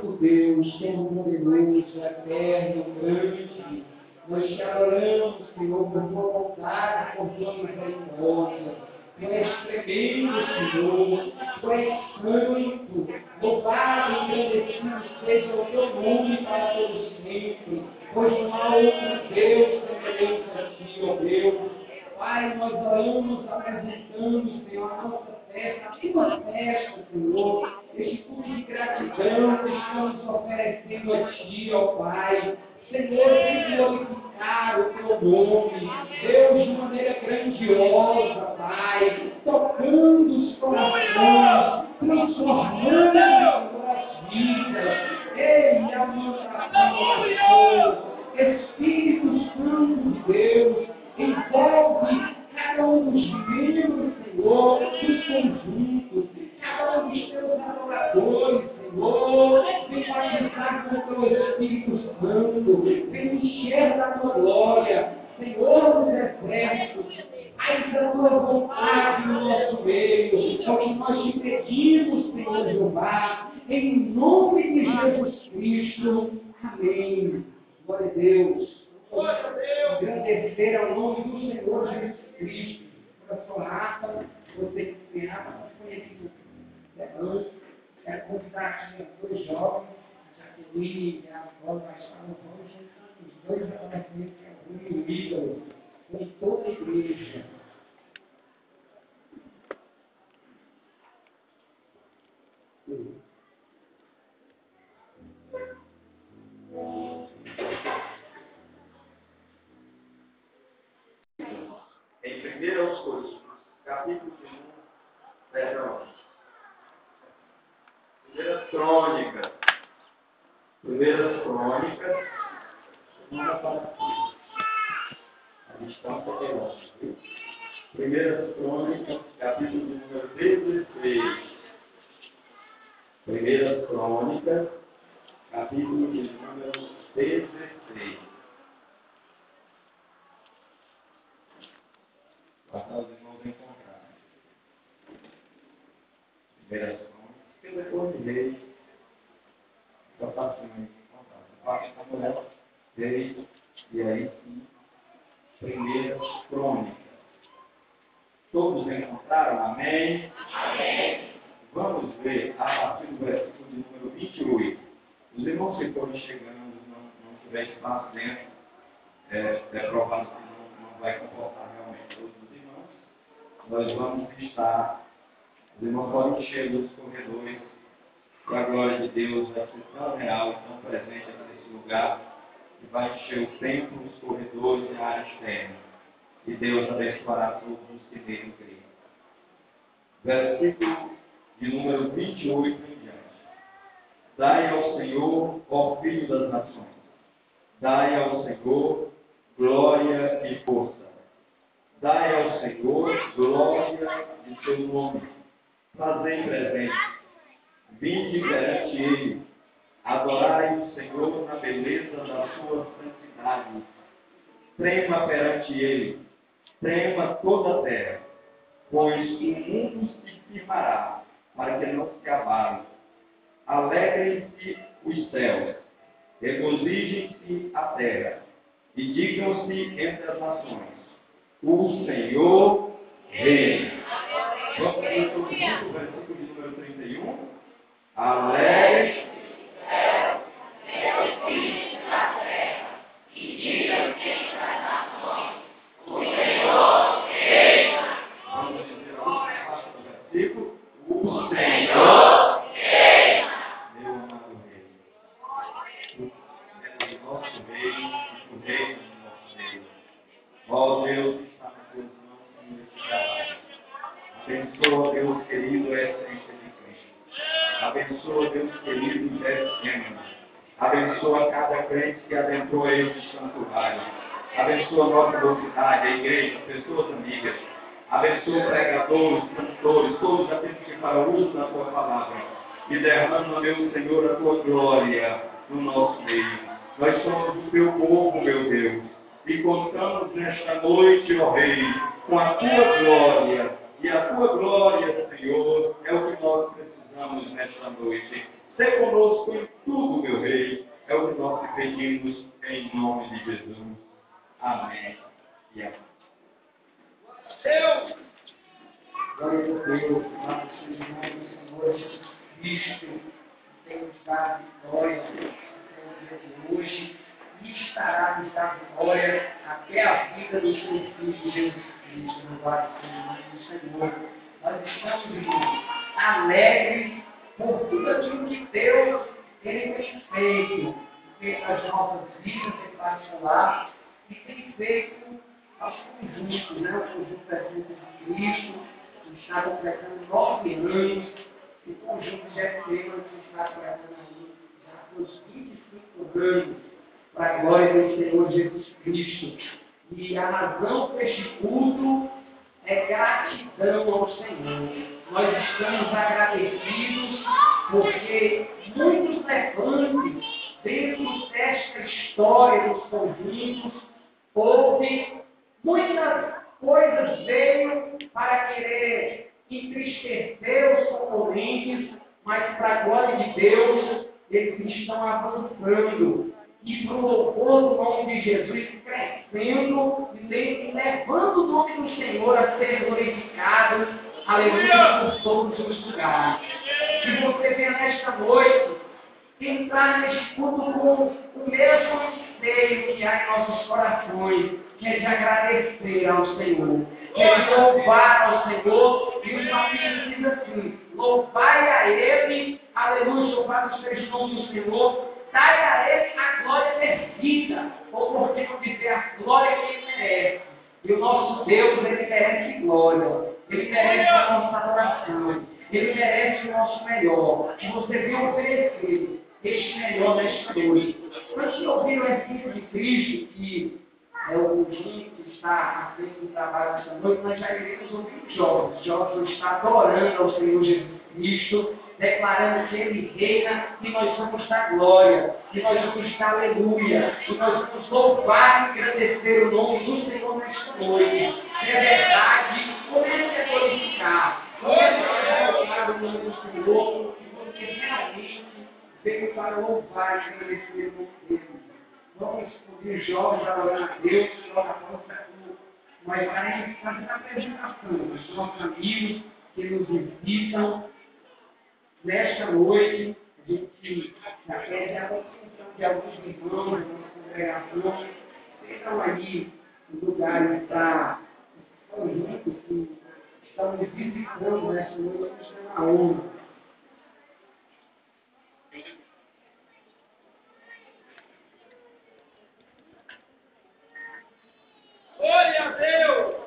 Santo Deus, Todo-Poderoso, Eterno, Grande, nós te adoramos, Senhor, por tua vontade, por tua misericórdia. Tu és tremendo, Senhor, Tu és santo, louvado e agradecido seja o teu nome para todos sempre, pois não há outro Deus semelhante a ti, ó Deus. Pai, nós oramos apresentando, Senhor, a nossa festa, a tua festa, Senhor, este culto de gratidão que estamos oferecendo a Ti, ó Pai. Senhor, vem glorificar o Teu nome, Deus, de maneira grandiosa, Pai, tocando os corações, transformando as vidas. Ei, amor, Espírito Santo de Deus, envolve cada um dos membros, Senhor, dos conjuntos, cada um dos teus adoradores, Senhor, vem participar com o teu Espírito Santo, vem encher da tua glória, Senhor dos exércitos, faz a tua vontade no nosso meio, é o que nós te pedimos, Senhor Jeová, em nome de Jesus Cristo. Amém. Glória a Deus. Agradecer ao nome do Senhor Jesus Cristo. Por a sua raça, você que tem raça, conhecido antes. Quero convidar aqui dois jovens, Jaqueline e a Paula, mas estavam os dois adolescentes, que é e o Ídolo, com toda a igreja. Em 1 Coríntios, capítulo 1, verso 11. Primeiras Crônicas. Primeiras Crônicas. Segunda para A lição poderosa. Primeiras Crônicas, capítulo número 16. Primeiras Crônicas, capítulo número 16. Passar os irmãos encontrar. Primeiras Crônicas, que depois de reis, só facilmente encontrar. Parte da mulher veio, e aí sim, Primeiras Crônicas. Todos encontraram? Amém? Amém. Vamos ver a partir do versículo de número 28. Os irmãos que forem chegando, não, não tiver espaço dentro, é, é provável que não, não vai comportar realmente. Nós vamos estar, encher os corredores, e a glória de Deus ser tão real tão presente nesse lugar, que vai encher o templo, os corredores e a área externa. E Deus abençoará todos os que nele creem. Versículo de número 28 em diante. Dai ao Senhor, ó Filho das Nações. Dai ao Senhor glória e força. Dai ao Senhor glória de seu nome. Fazei presente. Vinde perante Ele. Adorai o Senhor na beleza da sua santidade. Trema perante Ele. Trema toda a terra. Pois o mundo se firmará para que não se abale. Alegrem-se os céus, regozijem-se a terra, e digam-se entre as nações: O Senhor reina. Vamos ler o versículo de número 31? Alegrem-se Abençoa, Deus querido, essa semana. Abençoa cada crente que adentrou este santuário. Abençoa nossa mocidade, a igreja, pessoas amigas. Abençoa pregadores, cantores, todos aqueles que para uso da tua palavra. E derrama, meu Senhor, a tua glória no nosso meio. Nós somos o teu povo, meu Deus. E contamos nesta noite, ó Rei, com a tua glória. E a tua glória, Senhor, é o que nós precisamos nesta noite. Ser conosco em tudo, meu Rei, é o que nós te pedimos em nome de Jesus. Amém e amém. Deus! Glória a Deus, Pai, Senhor, Jesus Cristo, tem nos dado vitória até de hoje e estará nos dando glória até a vida do seu Filho Jesus Cristo, no glória do Senhor. Nós estamos, alegres por tudo aquilo que Deus ele tem feito, feito as nossas vidas em particular e tem feito aos conjuntos, né? o conjunto presente de Cristo, que está completando nove anos, e o conjunto de Efema, que está completando já seus 25 anos, para a glória do Senhor Jesus Cristo. E a razão deste culto é gratidão ao Senhor. Nós estamos agradecidos porque muitos levantes dentro desta história dos conjuntos houve muitas coisas veio para querer entristecer os componentes, mas para a glória de Deus, eles estão avançando. E para o louvor do nome de Jesus, crescendo e levando o nome do Senhor a ser glorificado, aleluia, por todos os lugares. Que você venha nesta noite entrar neste culto com o mesmo anseio que há em nossos corações, que é de agradecer ao Senhor, que é de louvar ao Senhor, e o salmista diz assim, louvai a Ele, aleluia, louvado seja o nome do Senhor, dai a Ele a glória devida, ou por que não dizer a glória que Ele merece. E o nosso Deus, Ele merece glória, Ele merece a nossa adoração, Ele merece o nosso melhor, que você venha oferecer este melhor nesta noite. Quando que ouviram o Espírito de Cristo, que é o conjunto que está à frente do trabalho desta noite, nós já iremos ouvir. Os jovens estão adorando ao Senhor Jesus Cristo, declarando que Ele reina e nós vamos dar glória, e nós vamos dar aleluia, e nós vamos louvar e agradecer o nome do Senhor nesta noite. Se é verdade, comece a glorificar, comece a glorificar o nome do Senhor, e você realmente veio para louvar e agradecer o dele. Vamos ouvir jovens adorando a Deus, mas estaremos fazendo a apresentação dos nossos amigos que nos visitam nesta noite. A gente pede a atenção de alguns irmãos da nossa congregação, estão aí no lugar para conjuntos que estão visitando nesta noite, estão na honra. Glória Deus!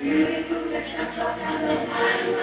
Beautiful, let's not talk about my.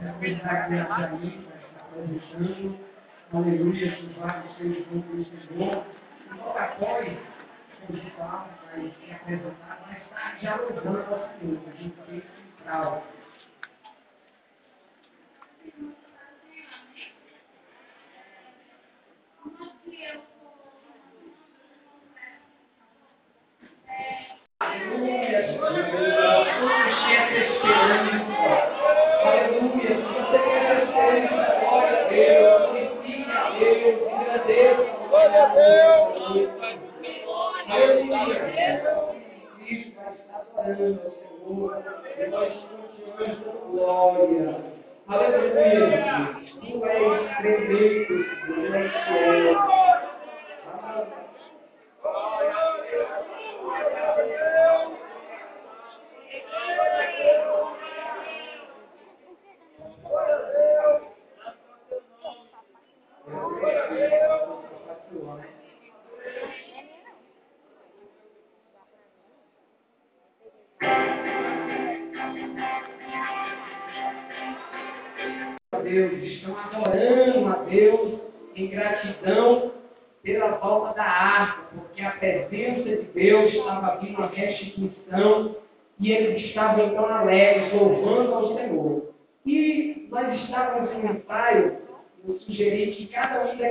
Que está apresentando. Aleluia, que vai seja bom pelo Senhor. E logo após, o Gustavo vai se apresentar, vai estar já louvando ao Senhor. A gente tem central. Aleluia, Vamos encher essa esperança. Aleluia, você quer esperança, glória a Deus, glorifique a Deus. Glória a Deus. Aleluia. Cristo vai estar ao Senhor. E nós continuamos glória. Aleluia.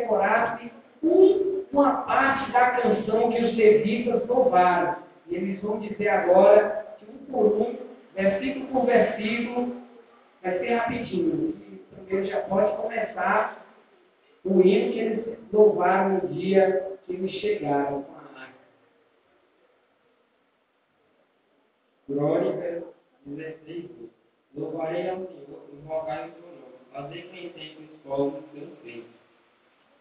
Decorasse um- uma parte da canção que os levitas louvaram. E eles vão dizer agora, que um por um, versículo por versículo, Vai ser rapidinho. Primeiro já pode começar o hino que eles louvaram no dia que eles chegaram com a arca. E versículo. Louvarei ao Senhor rogai o seu nome. Fazer conhecer os povos os seus feitos.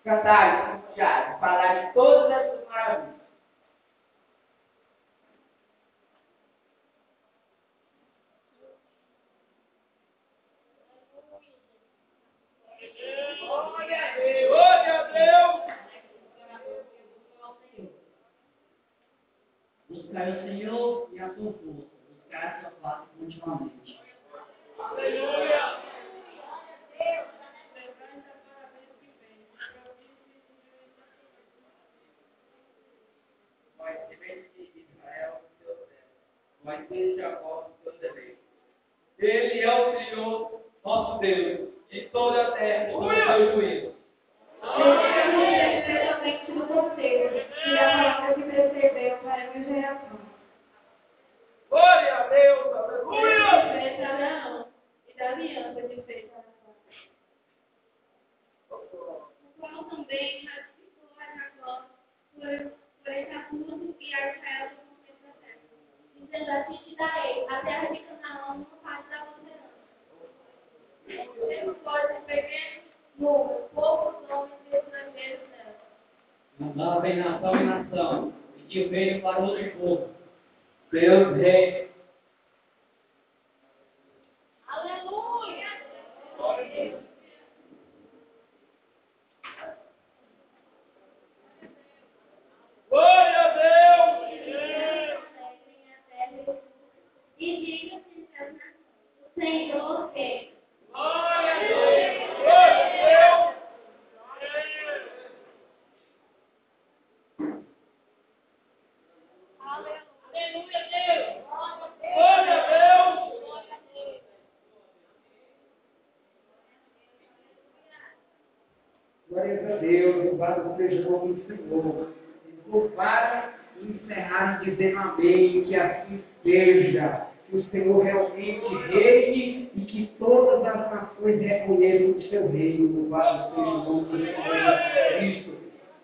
Cantar, já, falar de todas essas maravilhas. Glória a Deus. Buscar o Senhor e a sua força. Buscar a sua face continuamente. Aleluia. Vai ser de Israel o seu servo. Ser Jacó o seu dever. Ele é o Senhor, nosso Deus, em toda a terra, com seu juízo. Eu especialmente no conselho, e a palavra que percebeu para a minha geração. Glória a Deus. Aleluia. Diferente a Abraão e da aliança que fez para o qual também ratificou a Jacó por, por estatuto e a Israel 17 assim te darei, a terra de Canaã como parte da tua herança. Você não pode pequeno número, poucos homens e estrangeiros nela. Mandava em nação em nação, e que veio para outro povo. Deus rei Glória a Deus, louvado seja o nome do Senhor. E encerraram dizendo amém, que assim seja. Que o Senhor realmente reine e que todas as nações reconheçam o seu reino. Louvado seja o nome do Senhor Cristo.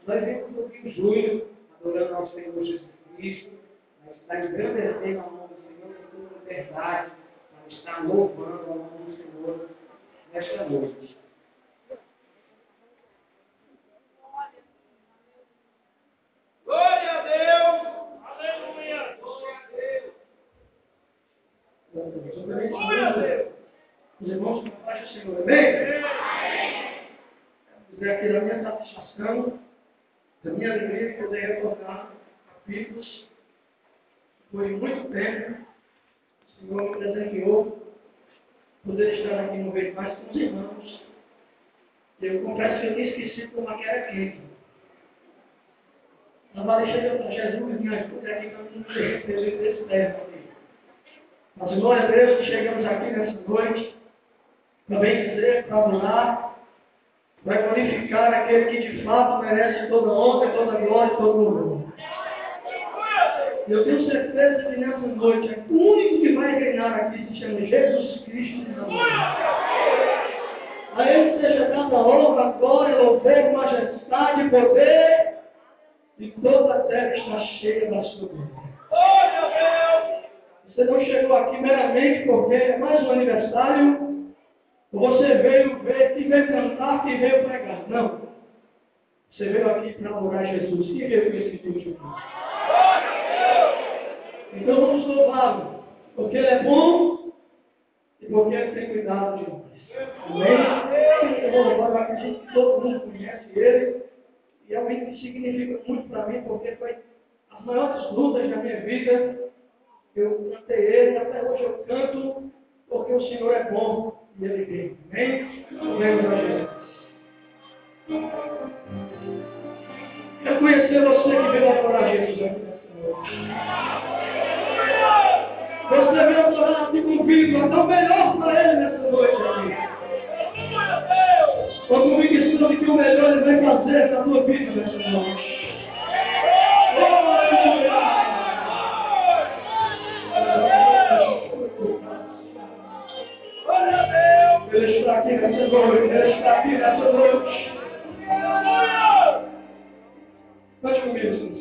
Nós vemos ouvir o Júlio adorando ao Senhor Jesus Cristo. Nós estamos engrandecendo ao nome do Senhor com toda verdade. Nós estamos louvando ao nome do Senhor nesta noite. Glória a Deus. Aleluia. Glória a Deus. Glória a Deus. Os irmãos, a paz do Senhor, amém? Dizer aqui da minha satisfação Da minha alegria de poder retornar capítulos. Foi muito tempo. O Senhor me desenhou poder estar aqui no meio mais com os irmãos. Eu confesso que eu tinha esquecido como é que era quente. Nós vamos deixar Jesus me ajude aqui para não ser recebido desse tempo aqui. Mas glória a Deus que chegamos aqui nessa noite. Também dizer para adorar, para glorificar aquele que de fato merece toda honra, toda glória todo louvor. Eu tenho certeza que nessa noite o único que vai reinar aqui se chama Jesus Cristo de Nazaré. A Ele seja dada honra, glória, louvor, majestade, poder, e toda a terra está cheia da sua glória. Você não chegou aqui meramente porque é mais um aniversário, ou você veio ver, que veio cantar, que veio pregar. Não. Você veio aqui para adorar Jesus. Quem veio com esse tipo de? Então vamos louvá-lo, porque ele é bom e porque ele tem cuidado de nós. Amém? Louvar, eu acredito que todo mundo conhece ele e realmente significa muito para mim, porque foi as maiores lutas da minha vida. Eu cantei ele, até hoje eu canto, porque o Senhor é bom e ele vem. Amém? Amém, Eu conhecer você que veio adorar Jesus aqui. Você veio adorar, te convido a dar o melhor para ele nessa noite aqui. A convicção de que o melhor ele vai fazer na tua vida nessa noite. Ele está aqui nessa noite, ele está aqui nessa noite. Pode comigo,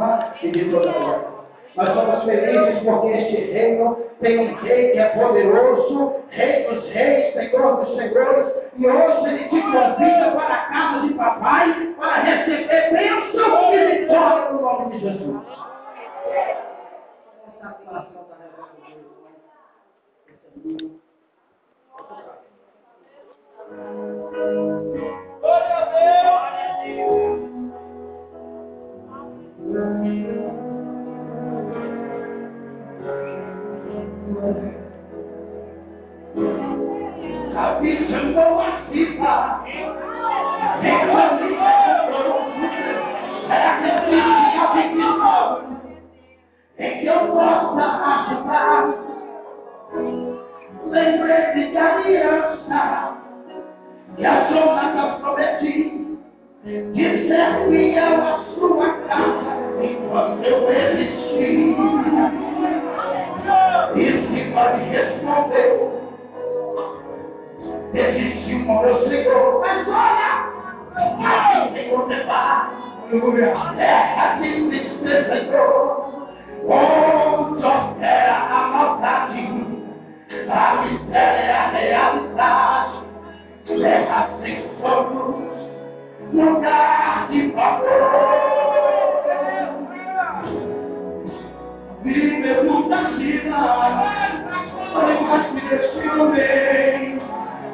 Roma e de toda forma. Nós somos felizes porque este reino tem um rei que é poderoso, rei dos reis, senhor dos senhores, e hoje ele te convida para a casa de papai para receber bênção e vitória no nome de Jesus. Thank you. chegou a vida. Era eu pedido é que eu possa ajudar. Lembre-se da aliança que a prometi de ser fiel à sua casa enquanto eu existir. E pode responder existe um meu Senhor. É mas olha, eu quero te contemplar. Aleluia. Terra que se desejou, onde tá. é, opera é a maldade, a miséria é a realidade. Terra sem sonhos, lugar de favor. Vive muita vida, mas me deixe bem.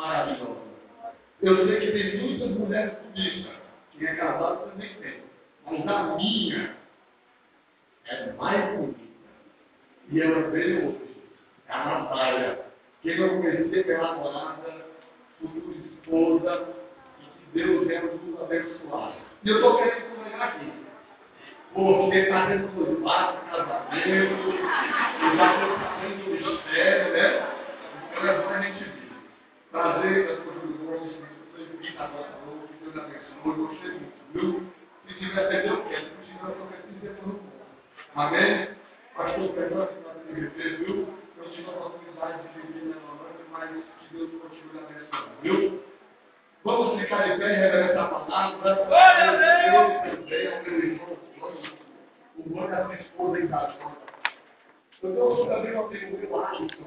maravilhosa. Eu sei que tem muitas mulheres bonitas. Quem é casado também tem. Mas a minha é mais bonita. E ela veio hoje. É a Natália. Quem eu conheci pela namorada, futura esposa, e que Deus venha nos abençoar. E eu estou querendo começar aqui. Porque está tendo os quatro casamentos, já estou fazendo o mistério, né? Então é a gente Júlio Gomes, foi vir na nossa noite, Deus abençoe, gostei muito, viu? Se tiver perdido, eu quero, se tiver prometido, depois não conto. Amém? Pastor Fernando, que nós temos viu? Eu tive a oportunidade de viver na noite, mas que Deus continue abençoando, viu? Vamos ficar de pé e revelar essa palavra. Glória a Deus! O bom da minha esposa em casa. Eu estou também ao amigo meu Alisson.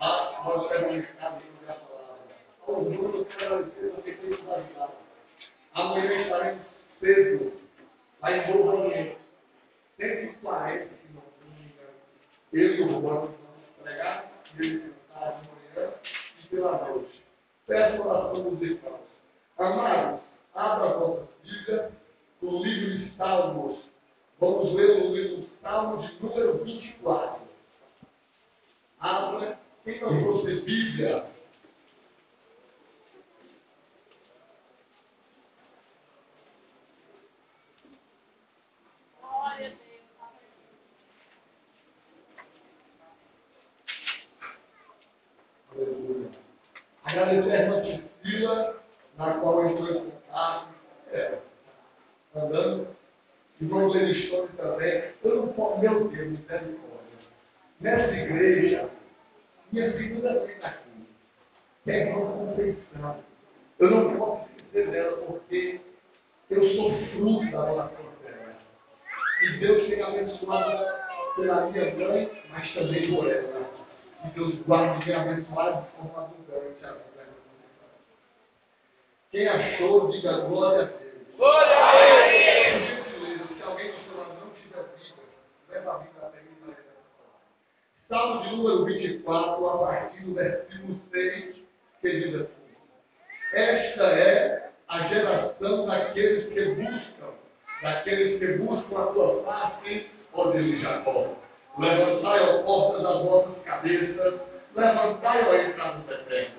Lá, nós pegamos um estado de a Amanhã estaremos cedo, lá em Novo Oriente. 140 que não Eu e o Urbano vamos pregar, ele cantar de manhã e pela noite. Peço oração dos irmãos. Amados, abra a vossa Bíblia no livro de Salmos. Vamos ler o livro de Salmo de número 24. Abra. Quem não trouxe Bíblia? Aleluia. Agradecer a Priscila, na qual eu estou em é, andando. E vamos ler história também. Eu não posso, meu Deus, misericórdia. Nessa igreja, minha segunda vez aqui, que é a irmã Conceição. Eu não posso esquecer dela, porque eu sou fruto da oração dela. E Deus tem abençoado pela minha mãe, mas também por ela. E Deus guarde e abençoado de forma abundante a vida. Quem achou, diga glória a Deus. Glória a Deus! Se alguém do seu lado não tiver Bíblia, leva a Bíblia até e palavra. Salmo de número 24, a partir do versículo 6, que diz assim: Esta é a geração daqueles que buscam, daqueles que buscam a tua face, ó Deus de Jacó. Levantai, ó portas, as vossas cabeças, levantai, ó entradas eternas,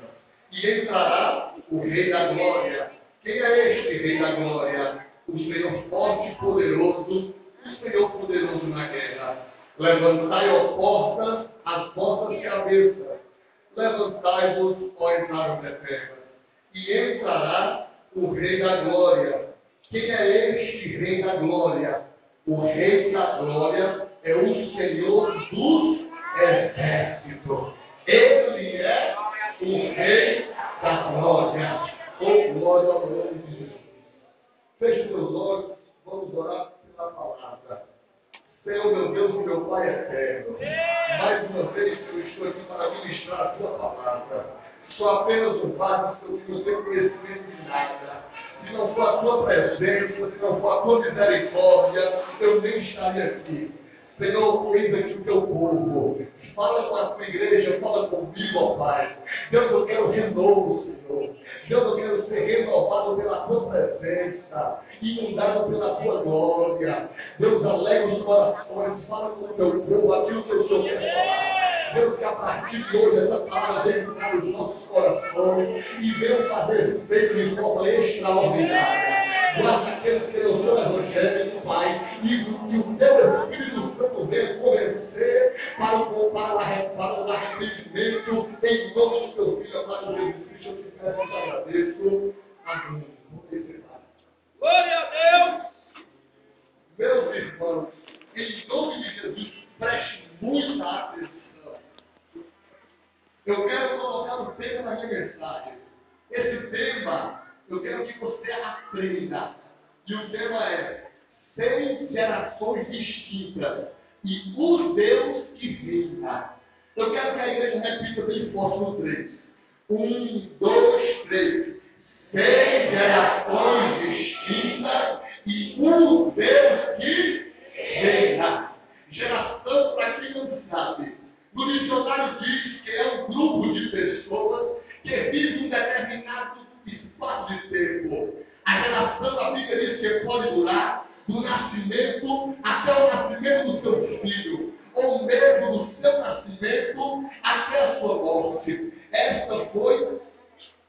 e entrará o Rei da Glória. Quem é este Rei da Glória? O Senhor forte e poderoso, o Senhor poderoso na guerra. Levantai, ó portas, as vossas cabeças, levantai-vos, ó entradas eternas, e entrará o Rei da Glória. Quem é este Rei da Glória? O Rei da Glória é o Senhor dos Exércitos. Ele é o Rei da Glória. Oh, glória ao nome de Jesus. Feche meus olhos, vamos orar pela palavra. Senhor, meu Deus e meu Pai eterno, mais uma vez eu estou aqui para ministrar a tua palavra. Sou apenas um vaso, que não tenho conhecimento de nada. Se não for a tua presença, se não for a tua misericórdia, eu nem estaria aqui. Senhor, cuida aqui o teu povo. Fala com a tua igreja, fala comigo, ó Pai. Deus, eu quero renovo, Senhor. Deus, eu quero ser renovado pela tua presença, inundado pela tua glória. Deus, alegra os corações, fala com o teu povo, aquilo que eu sou quer falar. Deus, que a partir de hoje essa palavra venha entrar nos nossos corações e venha fazer feito de forma extraordinária. Guarda aqueles que não são evangélicos, Pai, e que o teu Espírito Santo venha convencer para o, para o, para o arrependimento em nome do teu filho, amado Jesus Cristo. Eu te peço e te agradeço. Amém. Glória a Deus! Meus irmãos, em nome de Jesus, preste muita atenção. Eu quero colocar um tema na minha mensagem. Esse tema, eu quero que você aprenda. E o tema é Seis gerações distintas e o Deus que reina. Eu quero que a igreja repita bem forte no três. Um, dois, três. Seis gerações distintas e um Deus que reina. Geração, para quem não sabe, no dicionário diz que é um grupo de pessoas que vive um determinado espaço de tempo. A geração, a Bíblia diz que pode durar do nascimento até o nascimento do seu filho, ou mesmo do seu nascimento até a sua morte. Esta foi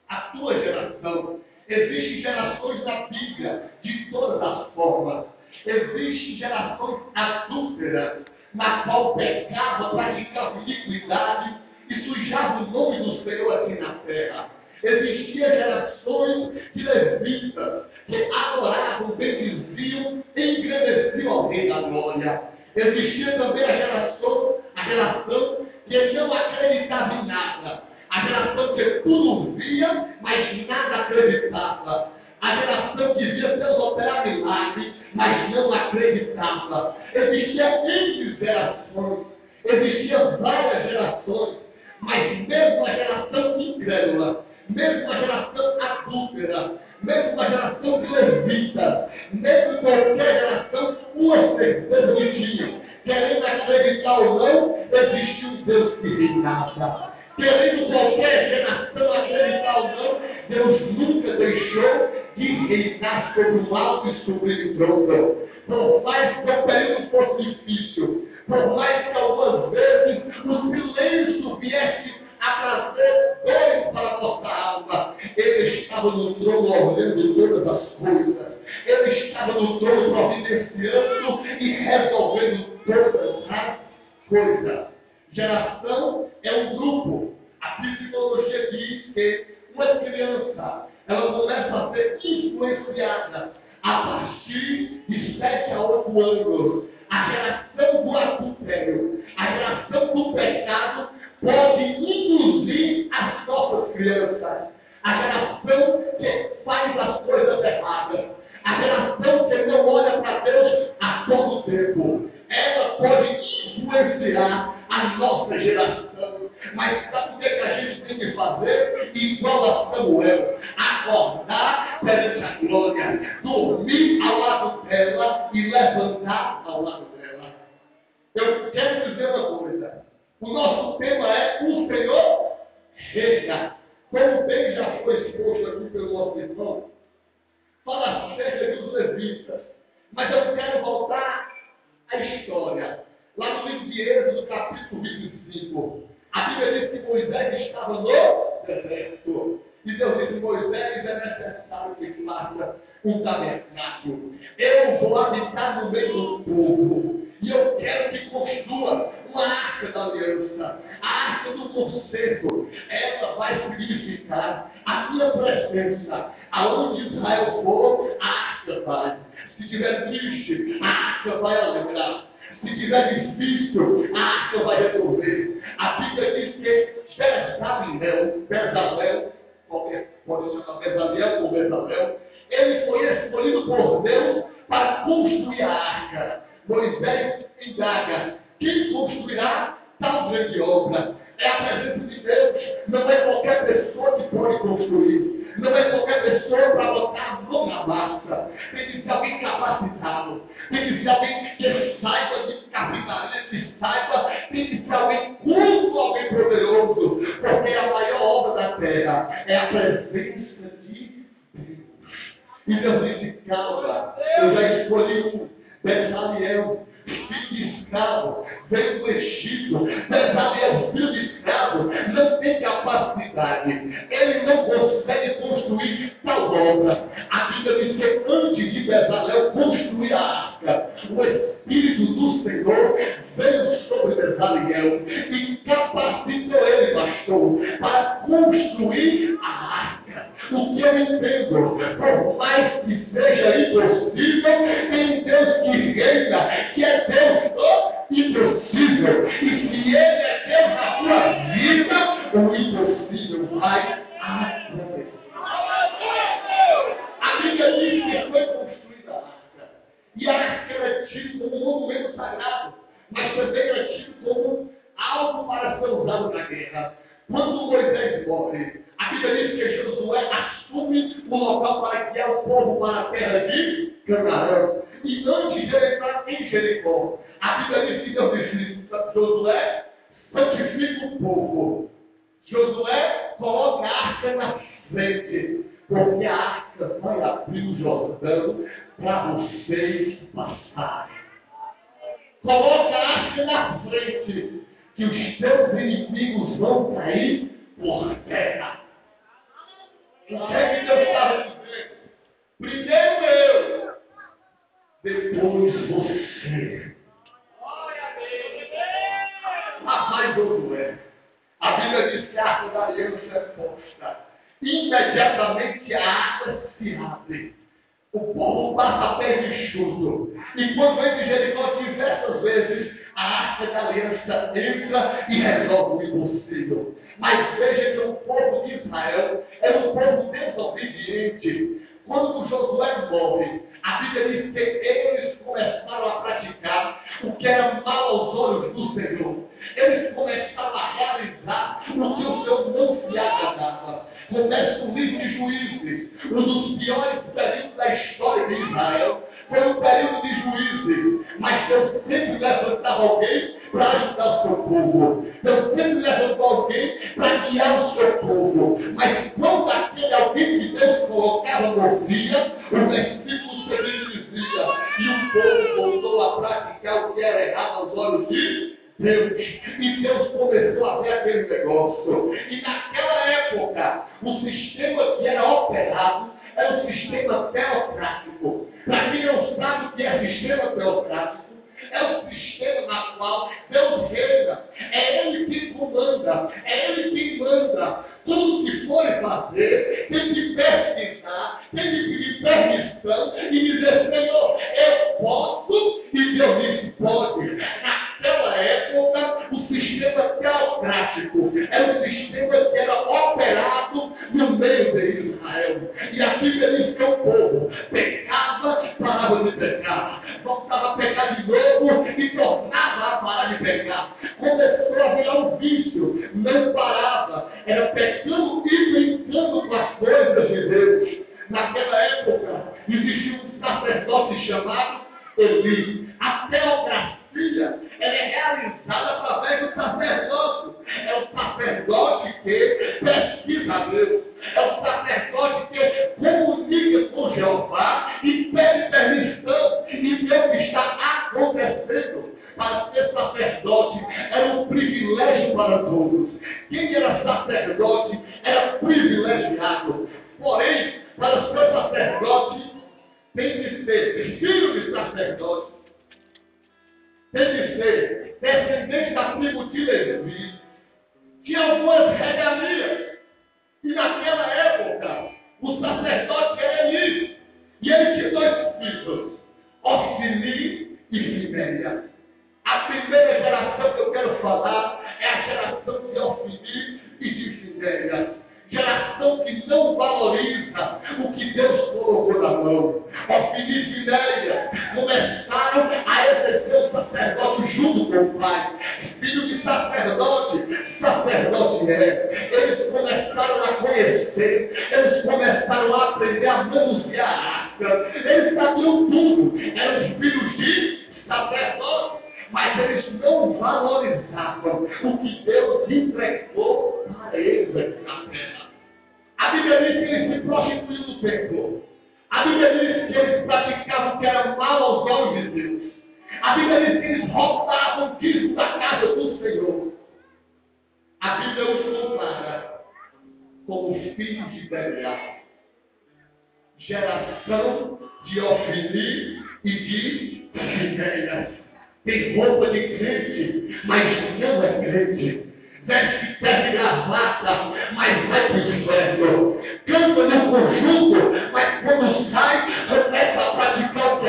a tua geração. Existem gerações na Bíblia de todas as formas. Existem gerações adúlteras, na qual pecava, praticava iniquidade e sujava o nome do Senhor aqui na terra. Existiam gerações de levitas que adoravam, bendiziam e engrandeciam ao Rei da Glória. Existia também a geração, a geração que não acreditava em nada. A geração que tudo via, mas nada acreditava. A geração via Deus operar milagres, mas não acreditava. Existia N gerações, existiam várias gerações, mas mesmo a geração incrédula, mesmo a geração adúltera, mesmo a geração de levita, mesmo qualquer geração, uma certeza que tinha. Querendo acreditar ou não, existe um Deus que reinava. Querendo qualquer geração acreditar ou não, Deus nunca deixou de reinar sobre o alto e sublime trono. Por mais que o período fosse difícil, por mais que algumas vezes o silêncio viesse a trazer dores para a nossa alma. Ele estava no trono ordenando todas as coisas. Ele estava no trono providenciando e resolvendo todas as coisas. Geração é um grupo. A psicologia diz que uma criança ela começa a ser influenciada a partir de 7 a 8 anos. A geração do adultério, a geração do pecado pode induzir as nossas crianças. A geração que faz as coisas erradas. A geração que não olha para Deus a todo tempo. Ela pode influenciar a nossa geração. Mas sabe o que, que a gente tem que fazer? Igual a Samuel. Acordar perante a glória. Dormir ao lado dela e levantar ao lado dela. Eu quero dizer uma coisa. O nosso tema é o Senhor reina. Como bem já foi exposto aqui pelo nosso irmão, fala acerca dos levitas. Mas eu quero voltar à história. Lá no livro de Êxodo, capítulo 25. A Bíblia diz que Moisés estava no deserto. E Deus disse, Moisés, é necessário que faça um tabernáculo. Eu vou habitar no meio do povo. E eu quero que construa uma arca da aliança, a arca do concerto. Ela vai significar a minha presença. Aonde Israel for, a arca vai. Se estiver triste, a arca vai alegrar. Se estiver difícil, a arca vai resolver. A Bíblia diz que Bezalel, Bezalel, pode chamar Bezalel ou Bezalel, ele foi escolhido por Deus para construir a arca. Moisés indaga: quem construirá tal grande obra? É a presença de Deus. Não é qualquer pessoa que pode construir. Não é qualquer pessoa para botar a mão na massa. Tem que ser alguém capacitado. Tem que ser alguém que saiba de capitalismo, que saiba. Tem que ser alguém culto, alguém poderoso. Porque a maior obra da terra é a presença de Deus. E Deus disse: calma, eu já escolhi um Bezaliel, filho de escravo, veio do Egito. Bezaliel, filho de escravo, não tem capacidade. Ele não consegue construir tal obra. A Bíblia diz que antes de Bezaliel construir a arca, o Espírito do Senhor veio sobre Bezaliel e capacitou ele, pastor, para construir a arca. O que eu entendo, por mais que seja impossível, tem Deus que reina, que é Deus. E Ele é Deus na sua vida, o impossível vai morria, o versículo seguinte dizia, e o povo voltou a praticar o que era errado aos olhos de Deus. E Deus começou a ver aquele negócio. E naquela época, o sistema que era operado era um sistema teocrático. Para quem não sabe o que é sistema teocrático, é o sistema na qual Deus reina. É Ele que comanda, é Ele que manda. Tudo que for fazer, tem que pesquisar, tem que pedir permissão e dizer, Senhor, eu posso, e Deus diz, pode. Naquela época, o sistema teocrático era um sistema que era operado no meio de Israel. E a Bíblia diz que o povo pecava, parava de pecar, voltava a pecar de novo e tornava a parar de pecar. Começou a virar um vício, não parava, era pecando e brincando com as coisas de Deus. Naquela época, existia um sacerdote chamado Eli. A teocracia ela é realizada através do sacerdócio. É o sacerdote que pesquisa Deus. É o sacerdote que comunica com Jeová e pede permissão e que está acontecendo. Para ser sacerdote era um privilégio para todos. Quem era sacerdote era privilegiado. Porém, para ser sacerdote, tem que ser filho de sacerdote, que ser descendente da tribo de Levi, tinha algumas regalias. E naquela época, o sacerdote era Eli. E ele tinha dois filhos, Ofni e Finéia. A primeira geração que eu quero falar é a geração de Ofni e de Finéia geração que não valoriza o que Deus colocou na mão. Ofni e Finéia começaram o pai. Filho de sacerdote, sacerdote é. Eles começaram a conhecer, eles começaram a aprender a manusear a arca. Eles sabiam tudo. Eram filhos de sacerdote. Mas eles não valorizavam o que Deus entregou para eles na terra. A Bíblia diz que eles se prostituíam no templo. A Bíblia diz que eles praticavam o que era mal aos olhos de Deus. A Bíblia diz que eles roubavam dízimo da casa do Senhor. A Bíblia os compara como filhos de Belial. Geração de Ofini e de Finéias. Tem roupa de crente, mas não é crente veste pé de gravata, mas vai para o inferno. Canta no conjunto, mas quando sai, começa a praticar o que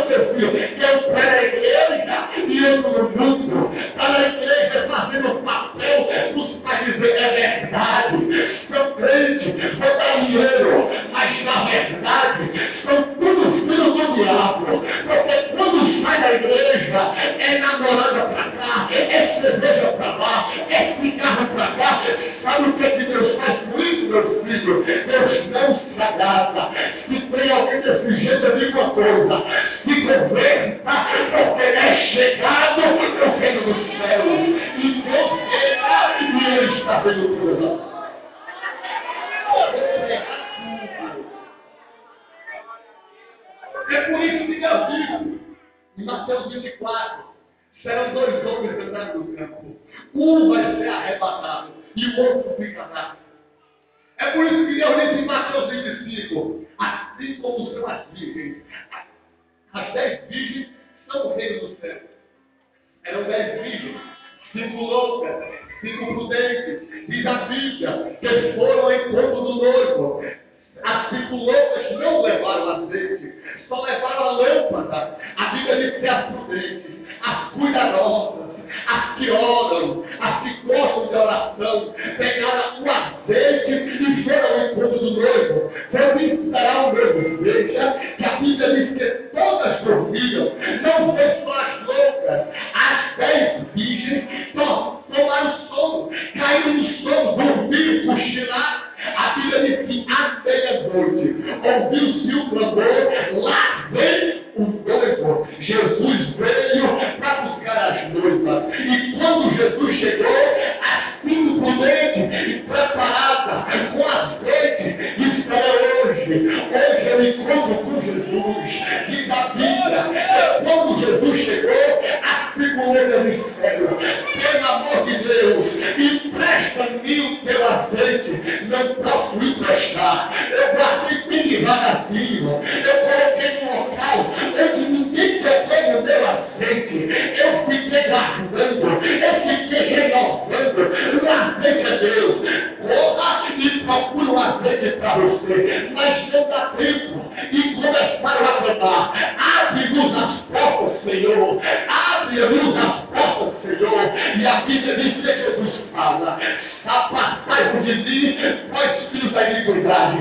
a filho, que eu quero a igreja e eu no mundo. Está na igreja fazendo o papel dos pais é verdade. São crentes, vou dar dinheiro, mas na verdade, são todos filhos do diabo. Porque quando sai da igreja, é namorada pra cá, é cerveja pra lá, é cigarro pra cá. Sabe o que, que Deus faz com isso, meus filhos? Deus não se agrada. Se tem alguém desse jeito, eu digo uma coisa. Se converta, porque é chegado no reino dos céus. E Deus chega e ele está vendo tudo. É por isso que Deus diz, em Mateus 24, serão dois homens entrando no campo. Um vai ser arrebatado e o outro ficará. É por isso que Deus diz em Mateus 25, assim como são as virgens, as dez virgens são o reino do céu. Eram dez virgens, cinco loucas, cinco prudentes, diz a Bíblia, que foram ao encontro do noivo. As cinco loucas não levaram azeite, só levaram a lâmpada. A Bíblia diz que as prudentes, as cuidadosas, as que oram, as que gostam de oração, pegaram o azeite e foram ao encontro do noivo. Isso será o noivo, veja que a Bíblia diz que todas dormiram, não foi só as loucas, as dez virgens tomaram sono, caíram no sono, dormiram, cochilaram. A Bíblia diz que à meia-noite ouviu-se o clamor, lá vem o noivo. Jesus veio para buscar as noivas. E quando Jesus chegou, as cinco prudentes e preparada com azeite, espera hoje. Hoje eu encontro com Jesus. Diz a Bíblia, que quando Jesus chegou, figuras disseram, pelo amor de Deus, empresta-me o teu azeite. Não posso emprestar. Eu guardei bem devagarzinho. Eu coloquei num local onde ninguém pegou o meu azeite. Eu fiquei guardando. Eu fiquei renovando. O azeite é Deus. Corra e procura um azeite para você. Mas não dá tempo. E começaram a cantar. Abre-nos as portas, Senhor. As portas, Senhor. E a Bíblia que Jesus fala. Apartai-vos de mim, vós filhos da iniquidade.